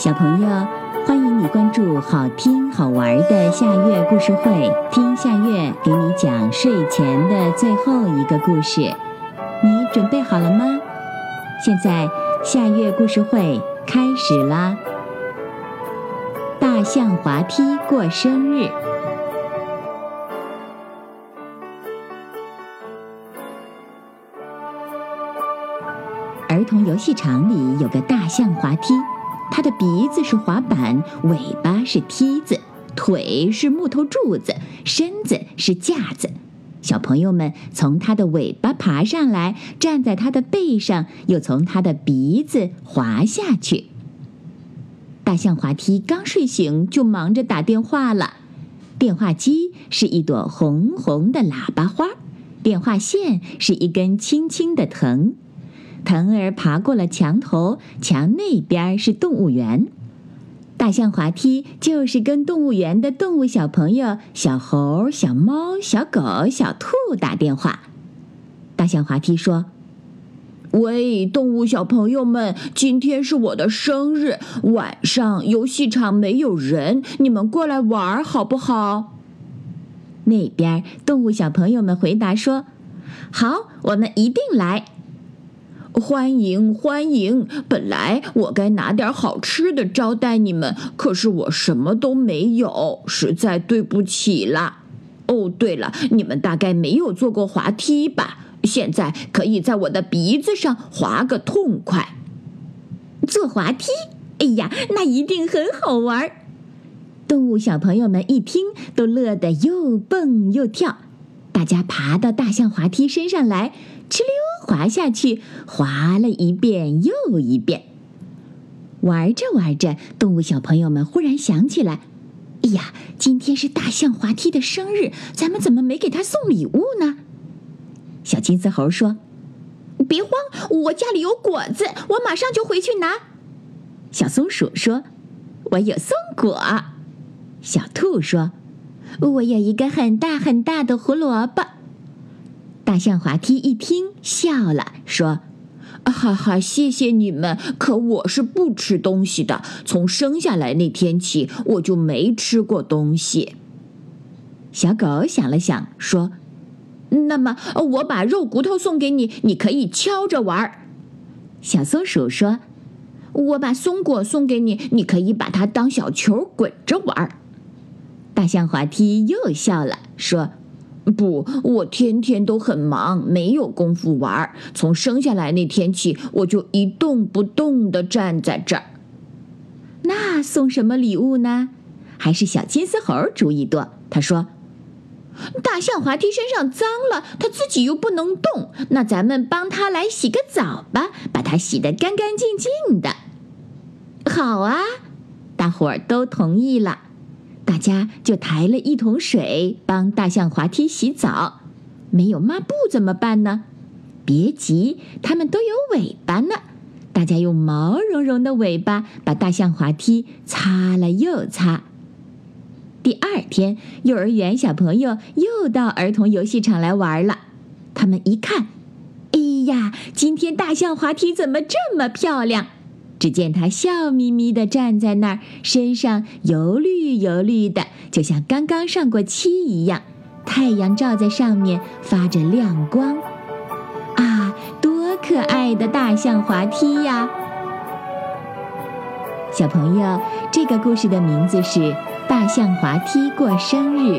小朋友，欢迎你关注好听好玩的夏月故事会，听夏月给你讲睡前的最后一个故事。你准备好了吗？现在夏月故事会开始啦！大象滑梯过生日。儿童游戏场里有个大象滑梯，它的鼻子是滑板，尾巴是梯子，腿是木头柱子，身子是架子。小朋友们从它的尾巴爬上来，站在它的背上，又从它的鼻子滑下去。大象滑梯刚睡醒，就忙着打电话了。电话机是一朵红红的喇叭花，电话线是一根青青的藤。藤儿爬过了墙头，墙那边是动物园。大象滑梯就是跟动物园的动物小朋友——小猴、小猫、小狗、小兔打电话。大象滑梯说：“喂，动物小朋友们，今天是我的生日，晚上游戏场没有人，你们过来玩好不好？”那边动物小朋友们回答说：“好，我们一定来。”欢迎欢迎！本来我该拿点好吃的招待你们，可是我什么都没有，实在对不起啦。哦，对了，你们大概没有坐过滑梯吧？现在可以在我的鼻子上滑个痛快。坐滑梯？哎呀，那一定很好玩！动物小朋友们一听，都乐得又蹦又跳。大家爬到大象滑梯身上来，哧溜滑下去，滑了一遍又一遍。玩着玩着，动物小朋友们忽然想起来：“哎呀，今天是大象滑梯的生日，咱们怎么没给他送礼物呢？”小金丝猴说：“别慌，我家里有果子，我马上就回去拿。”小松鼠说：“我有松果。”小兔说。我有一个很大很大的胡萝卜。大象滑梯一听笑了，说：“哈哈，谢谢你们，可我是不吃东西的。从生下来那天起，我就没吃过东西。”小狗想了想，说：“那么我把肉骨头送给你，你可以敲着玩儿。”小松鼠说：“我把松果送给你，你可以把它当小球滚着玩儿。”大象滑梯又笑了，说：“不，我天天都很忙，没有功夫玩。从生下来那天起，我就一动不动地站在这儿。那送什么礼物呢？还是小金丝猴主意多。他说：‘大象滑梯身上脏了，它自己又不能动，那咱们帮它来洗个澡吧，把它洗得干干净净的。’好啊，大伙儿都同意了。”大家就抬了一桶水帮大象滑梯洗澡，没有抹布怎么办呢？别急，它们都有尾巴呢。大家用毛茸茸的尾巴把大象滑梯擦了又擦。第二天，幼儿园小朋友又到儿童游戏场来玩了。他们一看，哎呀，今天大象滑梯怎么这么漂亮？只见他笑眯眯地站在那儿，身上油绿油绿的，就像刚刚上过漆一样。太阳照在上面，发着亮光。啊，多可爱的大象滑梯呀！小朋友，这个故事的名字是《大象滑梯过生日》，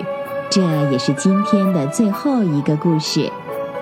这也是今天的最后一个故事。